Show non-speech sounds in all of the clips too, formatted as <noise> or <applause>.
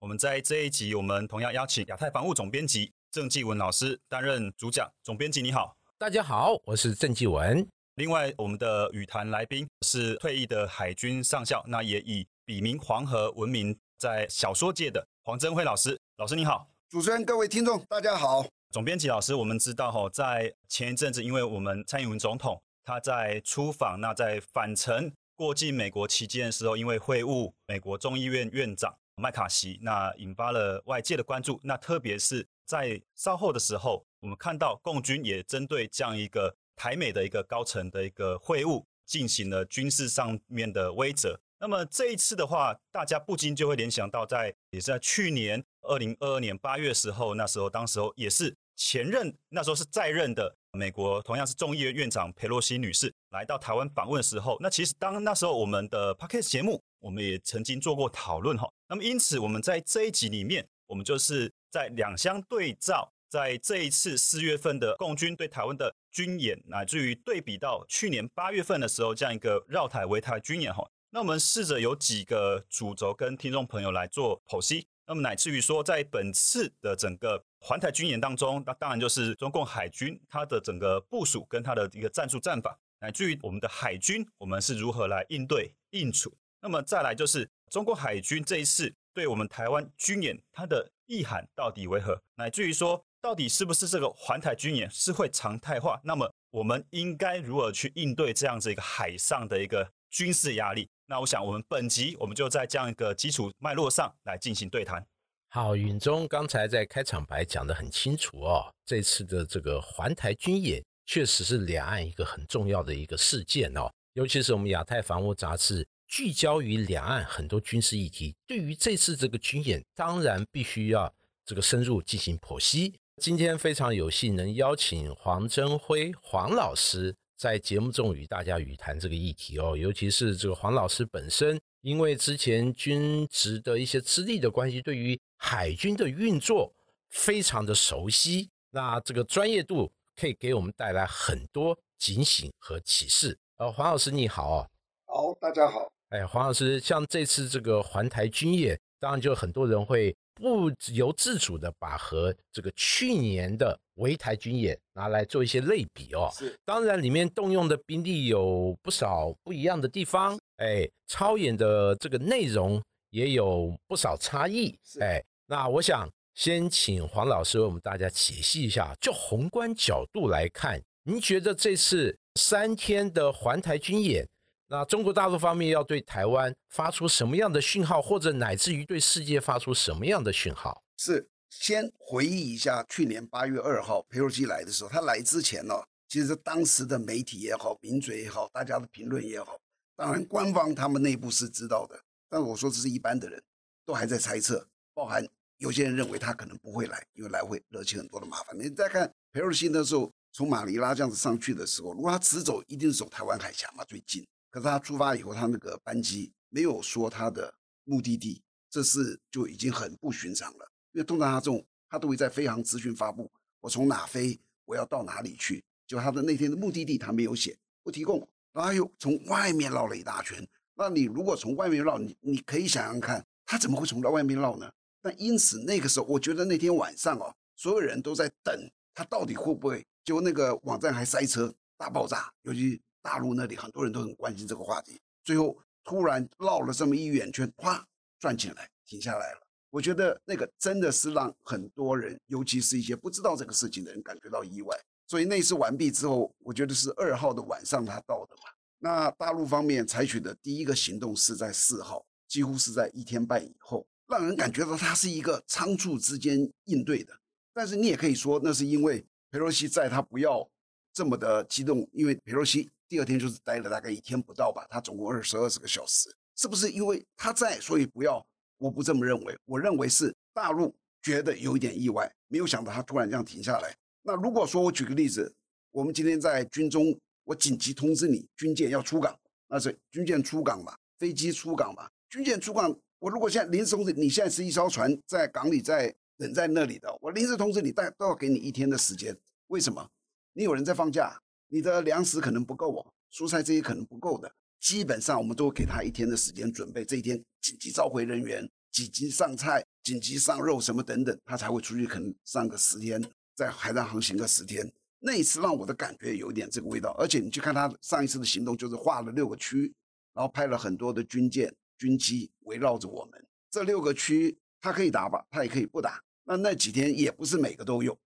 我们在这一集，我们同样邀请亚太防务总编辑郑继文老师担任主讲。总编辑你好，大家好，我是郑继文。另外，我们的语坛来宾是退役的海军上校，那也以笔名黄河闻名在小说界的黄镇辉老师。老师你好，主持人各位听众大家好。总编辑老师，我们知道哈，在前一阵子，因为我们蔡英文总统他在出访，那在返程过境美国期间的时候，因为会晤美国众议院院长。麦卡锡，那引发了外界的关注。那特别是在稍后的时候，我们看到共军也针对这样一个台美的一个高层的一个会晤，进行了军事上面的威慑。那么这一次的话，大家不禁就会联想到，在也是在去年二零二二年八月时候，那时候当时候也是前任，那时候是在任的美国同样是众议院院长佩洛西女士来到台湾访问的时候，那其实当那时候我们的 p o c a s t 节目。我们也曾经做过讨论哈，那么因此我们在这一集里面，我们就是在两相对照，在这一次四月份的共军对台湾的军演，乃至于对比到去年八月份的时候这样一个绕台围台军演哈，那我们试着有几个主轴跟听众朋友来做剖析，那么乃至于说在本次的整个环台军演当中，那当然就是中共海军它的整个部署跟它的一个战术战法，乃至于我们的海军我们是如何来应对应处。那么再来就是中国海军这一次对我们台湾军演，它的意涵到底为何？乃至于说，到底是不是这个环台军演是会常态化？那么我们应该如何去应对这样子一个海上的一个军事压力？那我想，我们本集我们就在这样一个基础脉络上来进行对谈。好，允中刚才在开场白讲得很清楚哦，这次的这个环台军演确实是两岸一个很重要的一个事件哦，尤其是我们亚太防务杂志。聚焦于两岸很多军事议题，对于这次这个军演，当然必须要这个深入进行剖析。今天非常有幸能邀请黄珍辉黄老师在节目中与大家语谈这个议题哦，尤其是这个黄老师本身，因为之前军职的一些资历的关系，对于海军的运作非常的熟悉，那这个专业度可以给我们带来很多警醒和启示。呃，黄老师你好，好，大家好。哎，黄老师，像这次这个环台军演，当然就很多人会不由自主的把和这个去年的围台军演拿来做一些类比哦。是，当然里面动用的兵力有不少不一样的地方，哎，操演的这个内容也有不少差异。哎，那我想先请黄老师为我们大家解析一下，就宏观角度来看，您觉得这次三天的环台军演？那中国大陆方面要对台湾发出什么样的讯号，或者乃至于对世界发出什么样的讯号？是先回忆一下去年八月二号佩洛西来的时候，他来之前呢，其实当时的媒体也好，名嘴也好，大家的评论也好，当然官方他们内部是知道的，但我说这是一般的人都还在猜测，包含有些人认为他可能不会来，因为来会惹起很多的麻烦。你再看佩洛西那时候从马尼拉这样子上去的时候，如果他直走，一定是走台湾海峡嘛，最近。可是他出发以后，他那个班机没有说他的目的地，这是就已经很不寻常了。因为通常他这种，他都会在飞航资讯发布，我从哪飞，我要到哪里去。就他的那天的目的地，他没有写，不提供。然后又从外面绕了一大圈。那你如果从外面绕，你你可以想想看，他怎么会从外面绕呢？那因此那个时候，我觉得那天晚上哦，所有人都在等他到底会不会，就那个网站还塞车大爆炸，尤其。大陆那里很多人都很关心这个话题，最后突然绕了这么一圆圈，啪转进来，停下来了。我觉得那个真的是让很多人，尤其是一些不知道这个事情的人感觉到意外。所以那次完毕之后，我觉得是二号的晚上他到的嘛。那大陆方面采取的第一个行动是在四号，几乎是在一天半以后，让人感觉到他是一个仓促之间应对的。但是你也可以说，那是因为佩洛西在，他不要这么的激动，因为佩洛西。第二天就是待了大概一天不到吧，他总共二十、二十个小时，是不是因为他在，所以不要？我不这么认为，我认为是大陆觉得有一点意外，没有想到他突然这样停下来。那如果说我举个例子，我们今天在军中，我紧急通知你军舰要出港，那是军舰出港嘛，飞机出港嘛，军舰出港，我如果现在临时通知你，现在是一艘船在港里在等在那里的，我临时通知你，但都要给你一天的时间。为什么？你有人在放假，你的粮食可能不够哦，蔬菜这些可能不够的。基本上我们都会给他一天的时间准备，这一天紧急召回人员，紧急上菜，紧急上肉什么等等，他才会出去，可能上个十天，在海上航行个十天。那一次让我的感觉有一点这个味道，而且你去看他上一次的行动，就是画了六个区，然后派了很多的军舰、军机围绕着我们。这六个区他可以打吧，他也可以不打。那那几天也不是每个都有，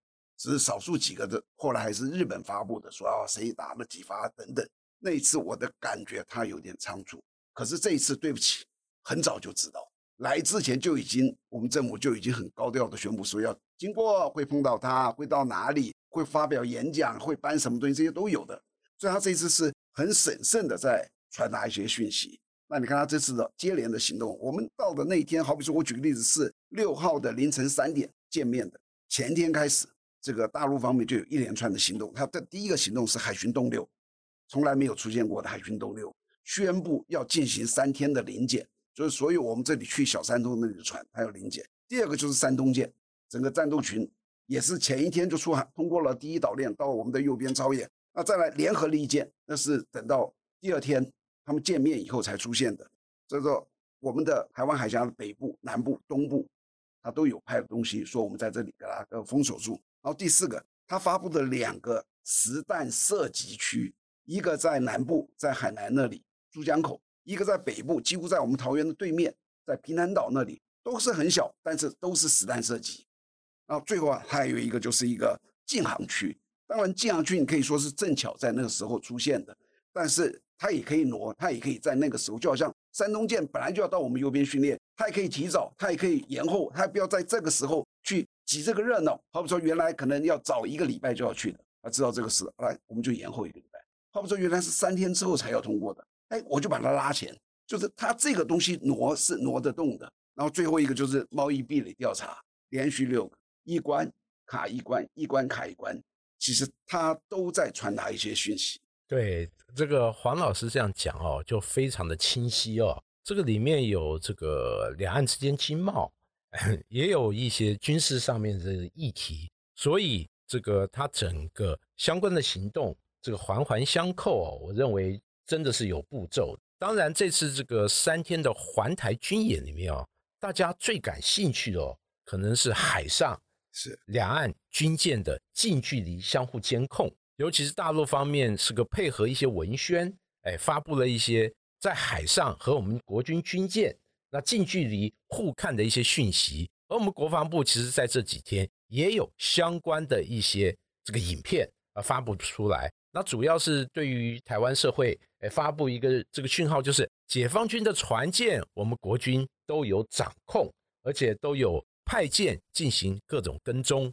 只是少数几个的。后来还是日本发布的，说啊谁打了几发等等。那一次我的感觉他有点仓促，可是这一次对不起，很早就知道，来之前就已经我们政府就已经很高调的宣布说要经过会碰到他，会到哪里，会发表演讲，会搬什么东西，这些都有的。所以他这一次是很审慎的在传达一些讯息。那你看他这次的接连的行动，我们到的那一天，好比说我举个例子是六号的凌晨三点见面的，前天开始，这个大陆方面就有一连串的行动。他的第一个行动是海巡动六。从来没有出现过的海巡动六宣布要进行三天的临检，就是所有我们这里去小山东那里的船它要临检。第二个就是山东舰，整个战斗群也是前一天就出海，通过了第一岛链到我们的右边操演。那再来联合利剑，那是等到第二天他们见面以后才出现的。这个我们的台湾海峡北部、南部、东部，他都有派东西说我们在这里给它封锁住。然后第四个，他发布的两个实弹射击区。一个在南部，在海南那里珠江口；一个在北部，几乎在我们桃园的对面，在平南岛那里，都是很小，但是都是实弹射击。然后最后啊，还有一个就是一个禁航区。当然，禁航区你可以说是正巧在那个时候出现的，但是它也可以挪，它也可以在那个时候，就好像山东舰本来就要到我们右边训练，它也可以提早，它也可以延后，它不要在这个时候去挤这个热闹。好比说，原来可能要早一个礼拜就要去的，他知道这个事，来我们就延后一个礼拜。好比说原来是三天之后才要通过的，哎，我就把它拉前，就是它这个东西挪是挪得动的。然后最后一个就是贸易壁垒调查，连续六个一关卡一关，一关卡一关，其实它都在传达一些讯息。对这个黄老师这样讲哦，就非常的清晰哦。这个里面有这个两岸之间经贸，也有一些军事上面的议题，所以这个它整个相关的行动。这个环环相扣哦，我认为真的是有步骤。当然，这次这个三天的环台军演里面哦，大家最感兴趣的哦，可能是海上是两岸军舰的近距离相互监控，尤其是大陆方面是个配合一些文宣，哎，发布了一些在海上和我们国军军舰那近距离互看的一些讯息。而我们国防部其实在这几天也有相关的一些这个影片啊发布出来。那主要是对于台湾社会，诶发布一个这个讯号，就是解放军的船舰，我们国军都有掌控，而且都有派舰进行各种跟踪。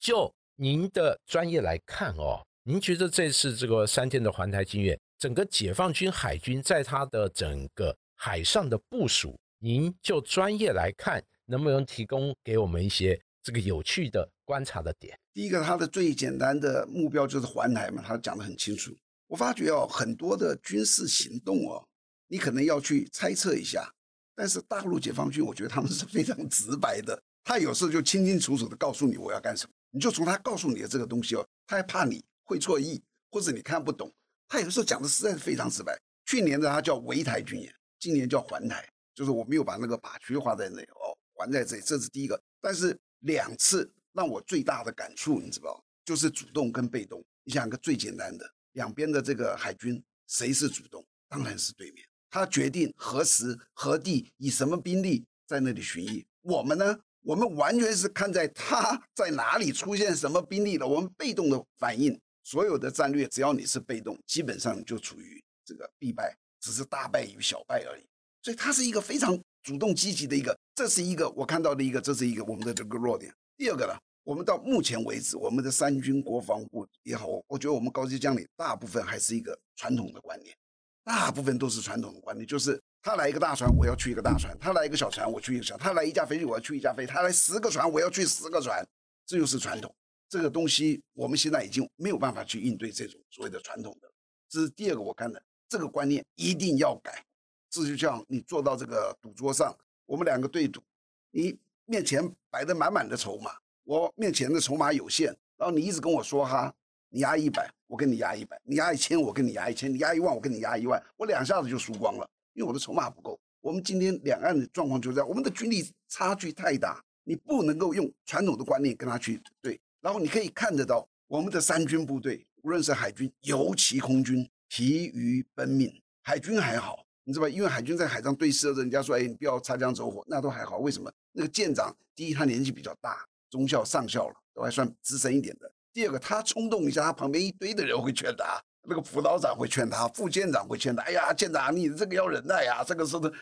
就您的专业来看哦，您觉得这次这个三天的环台军演，整个解放军海军在它的整个海上的部署，您就专业来看，能不能提供给我们一些这个有趣的观察的点？第一个，他的最简单的目标就是环台嘛，他讲得很清楚。我发觉哦，很多的军事行动哦，你可能要去猜测一下，但是大陆解放军，我觉得他们是非常直白的，他有时候就清清楚楚的告诉你我要干什么，你就从他告诉你的这个东西哦，他还怕你会错意或者你看不懂，他有时候讲的实在是非常直白。去年的他叫围台军演，今年叫环台，就是我没有把那个靶区画在那里哦，还在这里，这是第一个。但是两次。让我最大的感触，你知道，就是主动跟被动。你想个最简单的，两边的这个海军谁是主动？当然是对面，他决定何时何地以什么兵力在那里巡弋。我们呢，我们完全是看在他在哪里出现什么兵力了，我们被动的反应。所有的战略，只要你是被动，基本上就处于这个必败，只是大败与小败而已。所以它是一个非常主动积极的一个，这是一个我看到的一个，这是一个我们的这个弱点。第二个呢，我们到目前为止，我们的三军国防部也好，我觉得我们高级将领大部分还是一个传统的观念，大部分都是传统的观念，就是他来一个大船，我要去一个大船；他来一个小船，我去一个小；他来一架飞机，我要去一架飞；他来十个船，我要去十个船。这就是传统。这个东西我们现在已经没有办法去应对这种所谓的传统的。这是第二个，我看的这个观念一定要改。这就像你坐到这个赌桌上，我们两个对赌，你面前摆的满满的筹码，我面前的筹码有限，然后你一直跟我说哈，你压一百，我跟你压一百；你压一千，我跟你压一千；你压一万，我跟你压一万。我两下子就输光了。因为我的筹码不够，我们今天两岸的状况就这样，我们的军力差距太大，你不能够用传统的观念跟他去对。然后你可以看得到，我们的三军部队，无论是海军，尤其空军，疲于奔命。海军还好，你知道吧？因为海军在海上对射，人家说，哎，你不要擦枪走火，那都还好。为什么？那个舰长，第一他年纪比较大，中校、上校了，都还算资深一点的。第二个，他冲动一下，他旁边一堆的人会劝他。那个辅导长会劝他，副舰长会劝他。哎呀，舰长，你这个要忍耐呀。这个时候，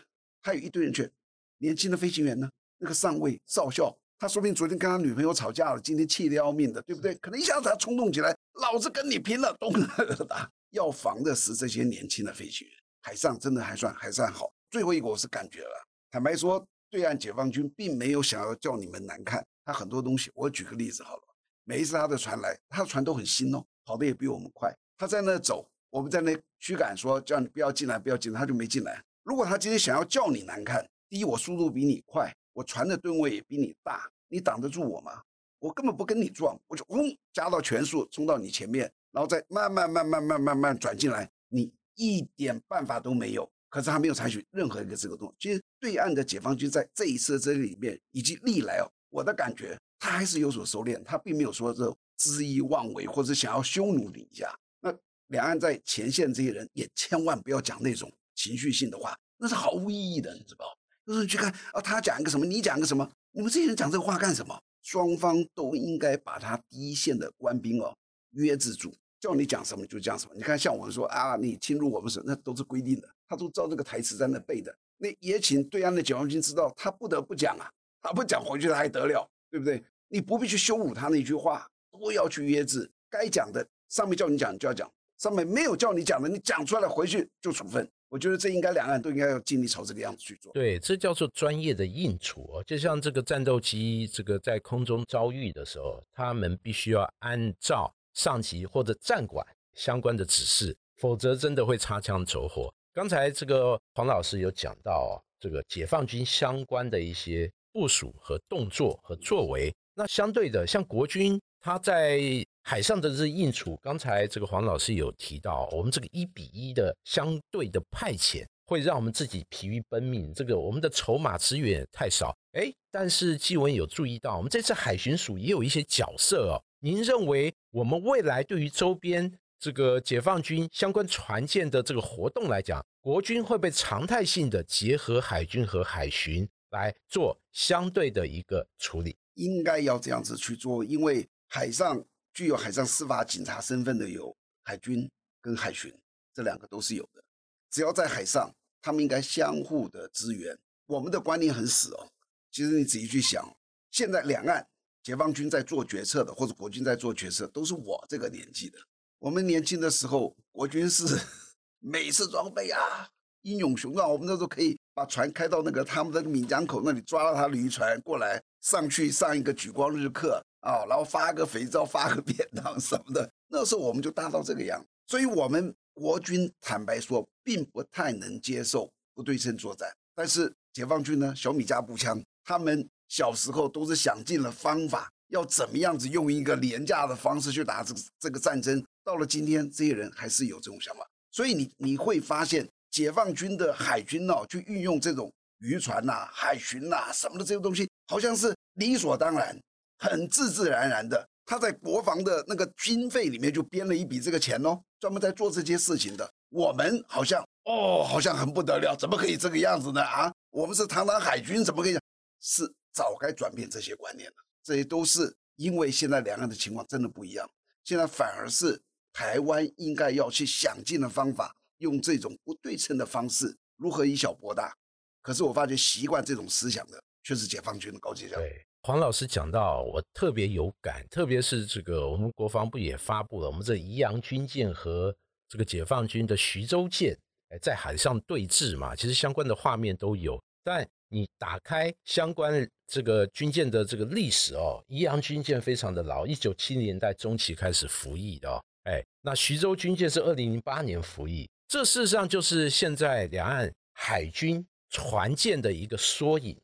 还有一堆人劝。年轻的飞行员呢，那个上尉、少校，他说不定昨天跟他女朋友吵架了，今天气得要命的，对不对？可能一下子他冲动起来，老子跟你拼了，咚 <laughs> 打。要防的是这些年轻的飞行员。海上真的还算还算好。最后一个我是感觉了，坦白说，对岸解放军并没有想要叫你们难看。他很多东西，我举个例子好了。每一次他的船来，他的船都很新哦，跑得也比我们快。他在那走，我们在那驱赶，说叫你不要进来，不要进来，他就没进来。如果他今天想要叫你难看，第一，我速度比你快，我船的吨位也比你大，你挡得住我吗？我根本不跟你撞，我就嗡加到全速冲到你前面，然后再慢慢慢慢慢慢慢转进来，你一点办法都没有。可是他没有采取任何一个这个动作。其实对岸的解放军在这一次这里面以及历来哦，我的感觉他还是有所收敛，他并没有说这恣意妄为或者想要羞辱你一下。那两岸在前线这些人也千万不要讲那种情绪性的话，那是毫无意义的，你知道就是去看啊，他讲一个什么，你讲一个什么，你们这些人讲这个话干什么？双方都应该把他第一线的官兵哦约制住，叫你讲什么就讲什么。你看，像我们说啊，你侵入我们省，那都是规定的，他都照这个台词在那背的。那也请对岸的解放军知道，他不得不讲啊，他不讲回去他还得了，对不对？你不必去羞辱他那句话，都要去约制，该讲的上面叫你讲，你就要讲。上面没有叫你讲的，你讲出来了回去就处分。我觉得这应该两岸都应该要尽力朝这个样子去做。对，这叫做专业的应处哦。就像这个战斗机这个在空中遭遇的时候，他们必须要按照上级或者战管相关的指示，否则真的会擦枪走火。刚才这个黄老师有讲到这个解放军相关的一些部署和动作和作为，那相对的像国军，他在海上的这应处，刚才这个黄老师有提到，我们这个一比一的相对的派遣，会让我们自己疲于奔命。这个我们的筹码资源太少，哎，但是纪文有注意到，我们这次海巡署也有一些角色哦。您认为我们未来对于周边这个解放军相关船舰的这个活动来讲，国军会被常态性的结合海军和海巡来做相对的一个处理？应该要这样子去做，因为海上。具有海上司法警察身份的有海军跟海巡，这两个都是有的。只要在海上，他们应该相互的支援。我们的观念很死哦。其实你仔细去想，现在两岸解放军在做决策的，或者国军在做决策，都是我这个年纪的。我们年轻的时候，国军是 <laughs> 美式装备啊，英勇雄壮。我们那时候可以把船开到那个他们的闽江口那里，抓了他的渔船过来，上去上一个举光日课。啊，然后发个肥皂，发个便当什么的，那时候我们就大到这个样。所以，我们国军坦白说，并不太能接受不对称作战。但是，解放军呢，小米加步枪，他们小时候都是想尽了方法，要怎么样子用一个廉价的方式去打这个这个战争。到了今天，这些人还是有这种想法。所以，你你会发现，解放军的海军呢，去运用这种渔船呐、海巡呐什么的这些东西，好像是理所当然。很自自然然的，他在国防的那个军费里面就编了一笔这个钱哦，专门在做这些事情的。我们好像哦，好像很不得了，怎么可以这个样子呢？啊，我们是堂堂海军，怎么可以？是早该转变这些观念了。这些都是因为现在两岸的情况真的不一样，现在反而是台湾应该要去想尽的方法，用这种不对称的方式，如何以小博大。可是我发觉习惯这种思想的，却是解放军的高级将领。黄老师讲到，我特别有感，特别是这个我们国防部也发布了我们这宜阳军舰和这个解放军的徐州舰哎，在海上对峙嘛，其实相关的画面都有。但你打开相关这个军舰的这个历史哦，宜阳军舰非常的老，一九七零年代中期开始服役的哦。哎，那徐州军舰是二零零八年服役，这事实上就是现在两岸海军船舰的一个缩影，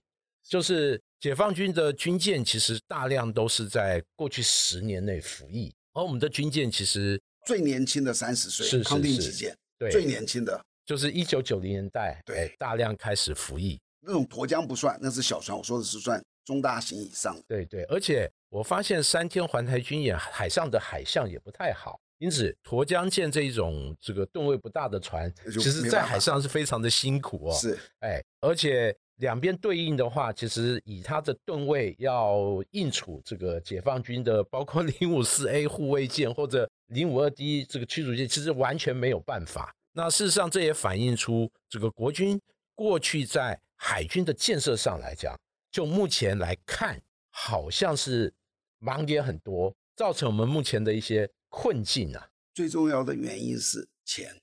就是解放军的军舰其实大量都是在过去十年内服役，而我们的军舰其实最年轻的三十岁，是康定是级舰，对最年轻的就是一九九零年代对哎大量开始服役。那种沱江不算，那是小船，我说的是算中大型以上的。对对，而且我发现三天环台军演海上的海象也不太好，因此沱江舰这一种这个吨位不大的船，其实在海上是非常的辛苦哦。，是哎，而且两边对应的话，其实以它的吨位要应处这个解放军的，包括零五四 A 护卫舰或者零五二 D 这个驱逐舰，其实完全没有办法。那事实上，这也反映出这个国军过去在海军的建设上来讲，就目前来看，好像是盲点很多，造成我们目前的一些困境啊。最重要的原因是钱，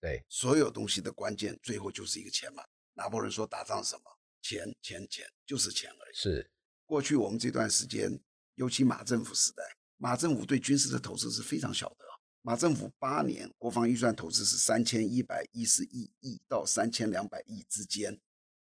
对，所有东西的关键最后就是一个钱嘛。拿破仑说打仗什么？钱钱钱，就是钱而已。是过去我们这段时间，尤其马政府时代，马政府对军事的投资是非常小的啊。马政府八年国防预算投资是三千一百一十一亿到三千两百亿之间，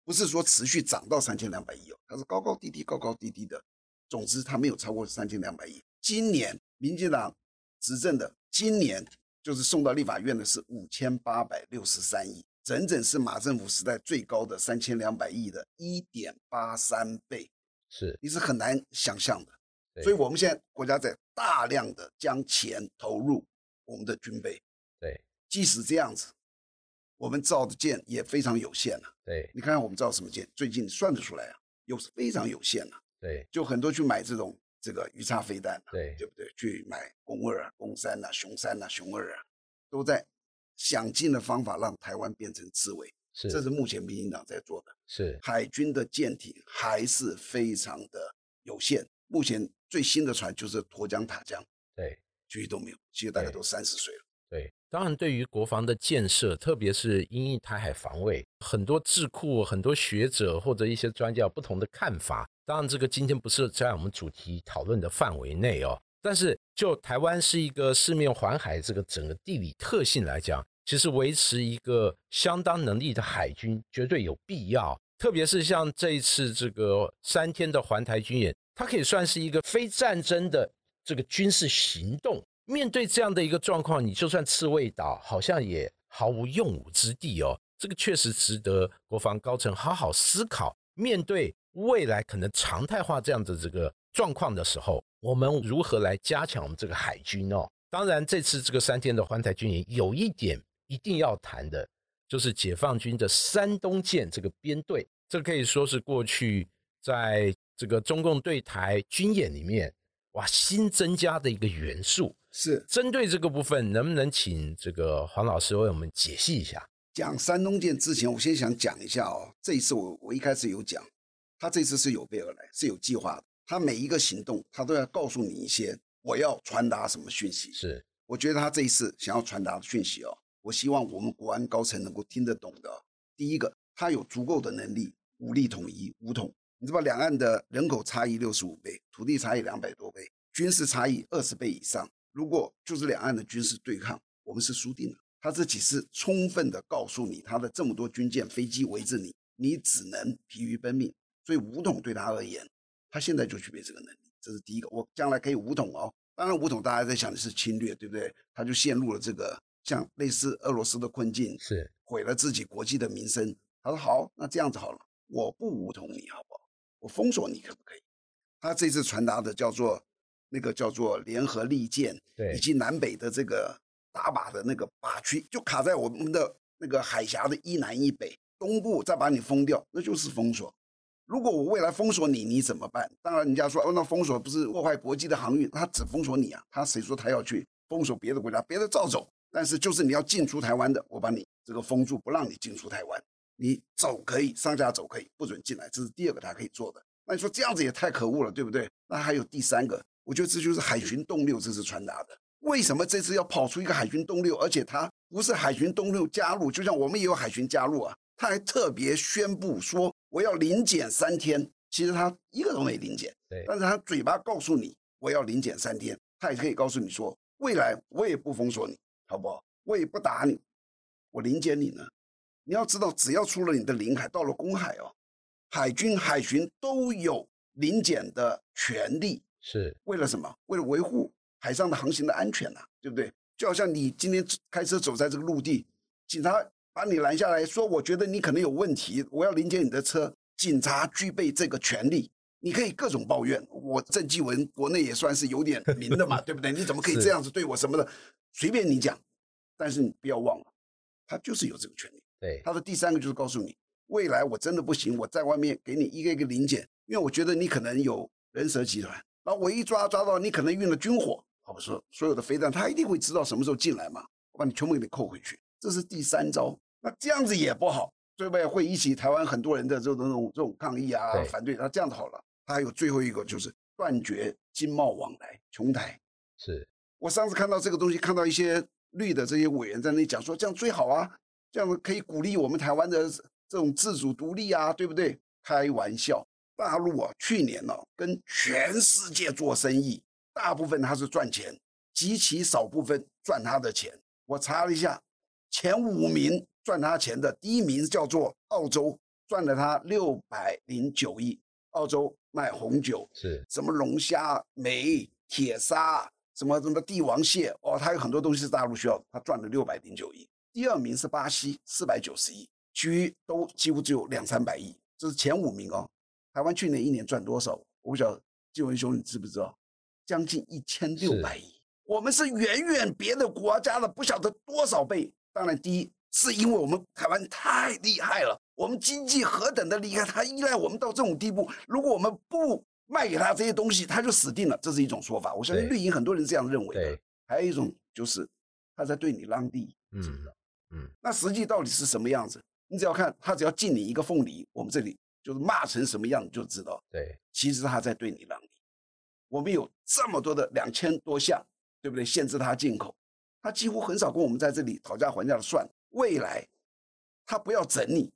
不是说持续涨到三千两百亿哦，它是高高低低、高高低低的。总之，它没有超过三千两百亿。今年民进党执政的，今年就是送到立法院的是五千八百六十三亿，整整是马政府时代最高的三千两百亿的一点八三倍。是，你是很难想象的。所以我们现在国家在大量的将钱投入我们的军备，对即使这样子，我们造的舰也非常有限了、对你看看我们造什么舰，最近算得出来啊，又是非常有限了、对就很多去买这种这个鱼叉飞弹、啊，对对不对？去买攻二啊、攻三啊、熊三啊、熊二啊，都在想尽了方法让台湾变成刺猬，是，这是目前民进党在做的。是海军的舰艇还是非常的有限。目前最新的船就是沱江、塔江，对。其余都没有，其实大概都三十岁了。对，当然，对于国防的建设，特别是因应台海防卫，很多智库、很多学者或者一些专家有不同的看法。当然，这个今天不是在我们主题讨论的范围内哦。但是，就台湾是一个四面环海这个整个地理特性来讲，其实维持一个相当能力的海军绝对有必要。特别是像这一次这个三天的环台军演，它可以算是一个非战争的这个军事行动。面对这样的一个状况，你就算刺猬岛，好像也毫无用武之地哦。这个确实值得国防高层好好思考。面对未来可能常态化这样的这个状况的时候，我们如何来加强我们这个海军哦？当然，这次这个三天的环台军演有一点一定要谈的，就是解放军的山东舰这个编队，这可以说是过去在这个中共对台军演里面，哇，新增加的一个元素。是针对这个部分，能不能请这个黄老师为我们解析一下？讲山东舰之前，我先想讲一下哦。这一次我我一开始有讲，他这次是有备而来，是有计划的。他每一个行动，他都要告诉你一些我要传达什么讯息。是我觉得他这一次想要传达的讯息哦，我希望我们国安高层能够听得懂的哦。第一个，他有足够的能力，武力统一，武统。你知道两岸的人口差异六十五倍，土地差异两百多倍，军事差异二十倍以上。如果就是两岸的军事对抗，我们是输定了。他这几次充分的告诉你，他的这么多军舰、飞机围着你，你只能疲于奔命。所以武统对他而言，他现在就具备这个能力，这是第一个。我将来可以武统哦。当然，武统大家在想的是侵略，对不对？他就陷入了这个像类似俄罗斯的困境，是毁了自己国际的名声。他说好，那这样子好了，我不武统你好不好？我封锁你可不可以？他这次传达的叫做那个叫做联合利剑，对以及南北的这个打靶的那个靶区，就卡在我们的那个海峡的一南一北，东部再把你封掉，那就是封锁。如果我未来封锁你，你怎么办？当然，人家说哦，那封锁不是破坏国际的航运，他只封锁你啊，他谁说他要去封锁别的国家？别的照走，但是就是你要进出台湾的，我把你这个封住，不让你进出台湾。你走可以，上下走可以，不准进来，这是第二个他可以做的。那你说这样子也太可恶了，对不对？那还有第三个，我觉得这就是海巡动六这次传达的。为什么这次要跑出一个海军动六，而且他不是海巡动六加入，就像我们也有海巡加入啊，他还特别宣布说我要临检三天，其实他一个都没临检，对，但是他嘴巴告诉你我要临检三天，他也可以告诉你说未来我也不封锁你，好不好？我也不打你，我临检你呢。你要知道，只要出了你的领海，到了公海哦，海军、海巡都有临检的权利。是为了什么？为了维护海上的航行的安全呐，对不对？就好像你今天开车走在这个陆地，警察把你拦下来说，我觉得你可能有问题，我要临检你的车。警察具备这个权利，你可以各种抱怨。我郑继文国内也算是有点名的嘛，<laughs> 对不对？你怎么可以这样子对我什么的？随便你讲，但是你不要忘了，他就是有这个权利。对，他的第三个就是告诉你，未来我真的不行，我在外面给你一个一个临检，因为我觉得你可能有人蛇集团，然后我一抓抓到你可能运了军火，好不说所有的飞弹，他一定会知道什么时候进来嘛，我把你全部给你扣回去，这是第三招。那这样子也不好，对不对？会引起台湾很多人的这种这种这种抗议啊，反对。那这样子好了，他还有最后一个就是断绝经贸往来，琼台。是我上次看到这个东西，看到一些绿的这些委员在那里讲说，这样最好啊。这样子可以鼓励我们台湾的这种自主独立啊，对不对？开玩笑，大陆啊，去年呢跟全世界做生意，大部分他是赚钱，极其少部分赚他的钱。我查了一下，前五名赚他钱的，第一名叫做澳洲，赚了他六百零九亿。澳洲卖红酒，是什么龙虾、煤、铁砂，什么什么帝王蟹，哦，他有很多东西是大陆需要，他赚了六百零九亿。第二名是巴西，四百九十亿，其余都几乎只有两三百亿，这是前五名哦。台湾去年一年赚多少？我不晓得，金文兄你知不知道？将近一千六百亿，我们是远远别的国家的不晓得多少倍。当然，第一是因为我们台湾太厉害了，我们经济何等的厉害，他依赖我们到这种地步。如果我们不卖给他这些东西，他就死定了。这是一种说法，我相信绿营很多人这样认为的。还有一种就是他在对你让利，嗯。嗯，那实际到底是什么样子？你只要看他，只要进你一个凤梨，我们这里就是骂成什么样，你就知道。对，其实他在对你让利。我们有这么多的两千多项，对不对？限制他进口，他几乎很少跟我们在这里讨价还价的算。未来他不要整你，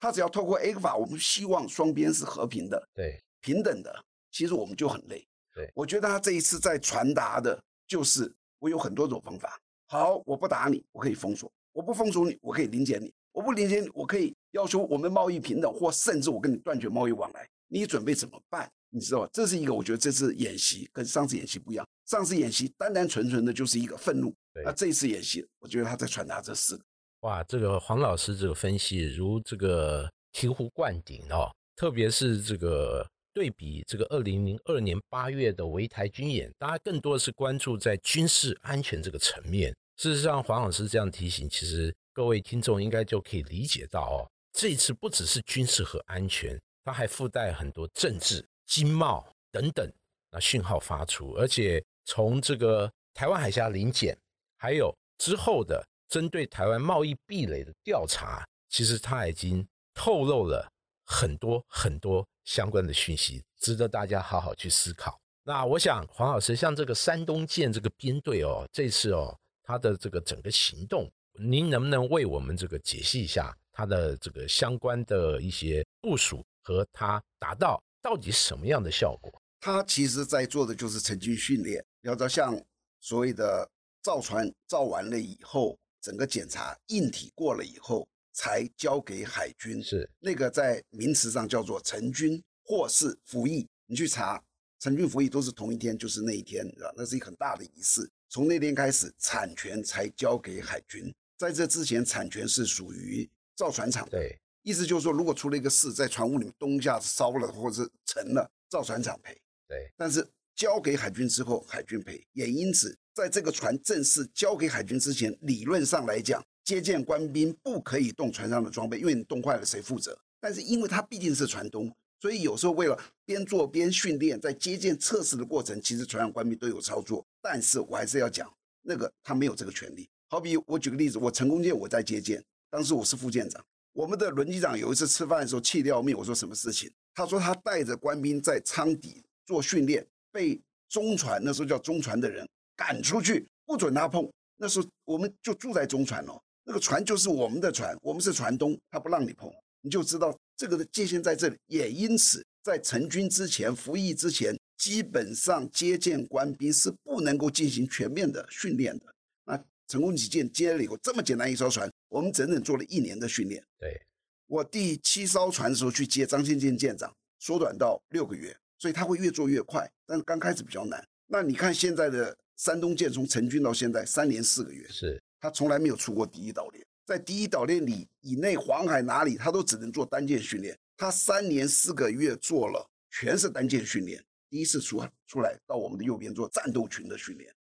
他只要透过 A 法，我们希望双边是和平的，对，平等的。其实我们就很累。对，我觉得他这一次在传达的就是我有很多种方法。好，我不打你，我可以封锁；我不封锁你，我可以理解你；我不理解你，我可以要求我们贸易平等，或甚至我跟你断绝贸易往来。你准备怎么办？你知道吧？这是一个，我觉得这次演习跟上次演习不一样。上次演习单单纯纯的就是一个愤怒，那这一次演习，我觉得他在传达这四个。哇，这个黄老师这个分析如这个醍醐灌顶哦，特别是这个。对比这个二零零二年八月的围台军演，大家更多的是关注在军事安全这个层面。事实上，黄老师这样提醒，其实各位听众应该就可以理解到哦，这一次不只是军事和安全，它还附带很多政治、经贸等等那讯号发出。而且从这个台湾海峡临检，还有之后的针对台湾贸易壁垒的调查，其实它已经透露了很多很多。相关的讯息值得大家好好去思考。那我想，黄老师，像这个山东舰这个编队哦，这次哦，它的这个整个行动，您能不能为我们这个解析一下它的这个相关的一些部署和它达到到底什么样的效果？它其实在做的就是成军训练，要到像所谓的造船造完了以后，整个检查硬体过了以后。才交给海军，是那个在名词上叫做成军或是服役。你去查成军服役都是同一天，就是那一天，啊，那是一个很大的仪式。从那天开始，产权才交给海军。在这之前，产权是属于造船厂。对，意思就是说，如果出了一个事，在船坞里面东下烧了或者是沉了，造船厂赔。对，但是交给海军之后，海军赔。也因此，在这个船正式交给海军之前，理论上来讲。接见官兵不可以动船上的装备，因为你动坏了谁负责？但是因为它毕竟是船东，所以有时候为了边做边训练，在接见测试的过程，其实船上官兵都有操作。但是我还是要讲，那个他没有这个权利。好比我举个例子，我成功舰我在接舰，当时我是副舰长，我们的轮机长有一次吃饭的时候气掉命，我说什么事情？他说他带着官兵在舱底做训练，被中船那时候叫中船的人赶出去，不准他碰。那时候我们就住在中船哦，那个船就是我们的船，我们是船东，他不让你碰，你就知道这个的界限在这里。也因此，在成军之前、服役之前，基本上接见官兵是不能够进行全面的训练的。那成功起舰，接了以后这么简单一艘船，我们整整做了一年的训练。对我第七艘船的时候去接张先建舰长，缩短到六个月，所以他会越做越快，但是刚开始比较难。那你看现在的山东舰从成军到现在三年四个月，是他从来没有出过第一岛链，在第一岛链里以内黄海哪里他都只能做单舰训练，他三年四个月做了全是单舰训练，第一次出出来到我们的右边做战斗群的训练，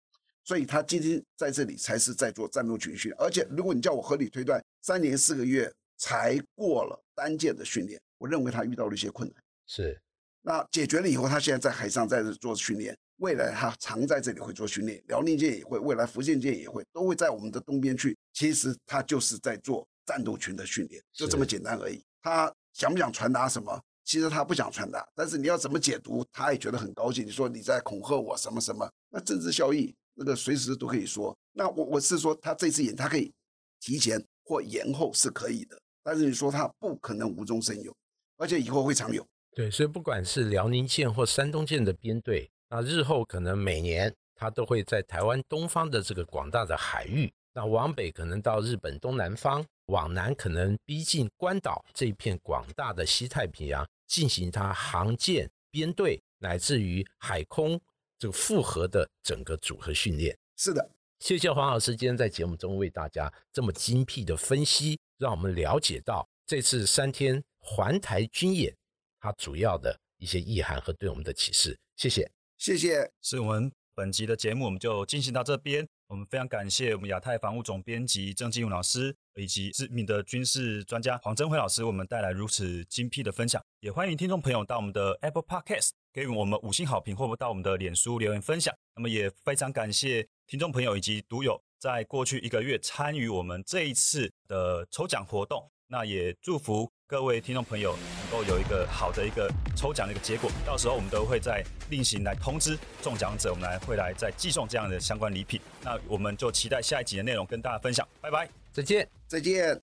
所以他今天在这里才是在做战斗群训练，而且如果你叫我合理推断，三年四个月才过了单舰的训练，我认为他遇到了一些困难，是那解决了以后，他现在在海上在这做训练。未来他常在这里会做训练，辽宁舰也会，未来福建舰也会，都会在我们的东边去。其实他就是在做战斗群的训练，就这么简单而已。他想不想传达什么？其实他不想传达，但是你要怎么解读，他也觉得很高兴。你说你在恐吓我什么什么？那政治效益那个随时都可以说。那我我是说，他这次演他可以提前或延后是可以的，但是你说他不可能无中生有，而且以后会常有。对，所以不管是辽宁舰或山东舰的编队。那日后可能每年他都会在台湾东方的这个广大的海域，那往北可能到日本东南方，往南可能逼近关岛这一片广大的西太平洋，进行它航舰编队乃至于海空这个复合的整个组合训练。是的，谢谢黄老师今天在节目中为大家这么精辟的分析，让我们了解到这次三天环台军演它主要的一些意涵和对我们的启示。谢谢。谢谢，所以我们本集的节目，我们就进行到这边。我们非常感谢我们亚太防务总编辑郑继勇老师，以及知名的军事专家黄增辉老师，我们带来如此精辟的分享。也欢迎听众朋友到我们的 Apple Podcast 给予我们五星好评，或者到我们的脸书留言分享。那么也非常感谢听众朋友以及读友在过去一个月参与我们这一次的抽奖活动。那也祝福。各位听众朋友，能够有一个好的一个抽奖的一个结果，到时候我们都会在另行来通知中奖者，我们来会来再寄送这样的相关礼品。那我们就期待下一集的内容跟大家分享，拜拜，再见，再见。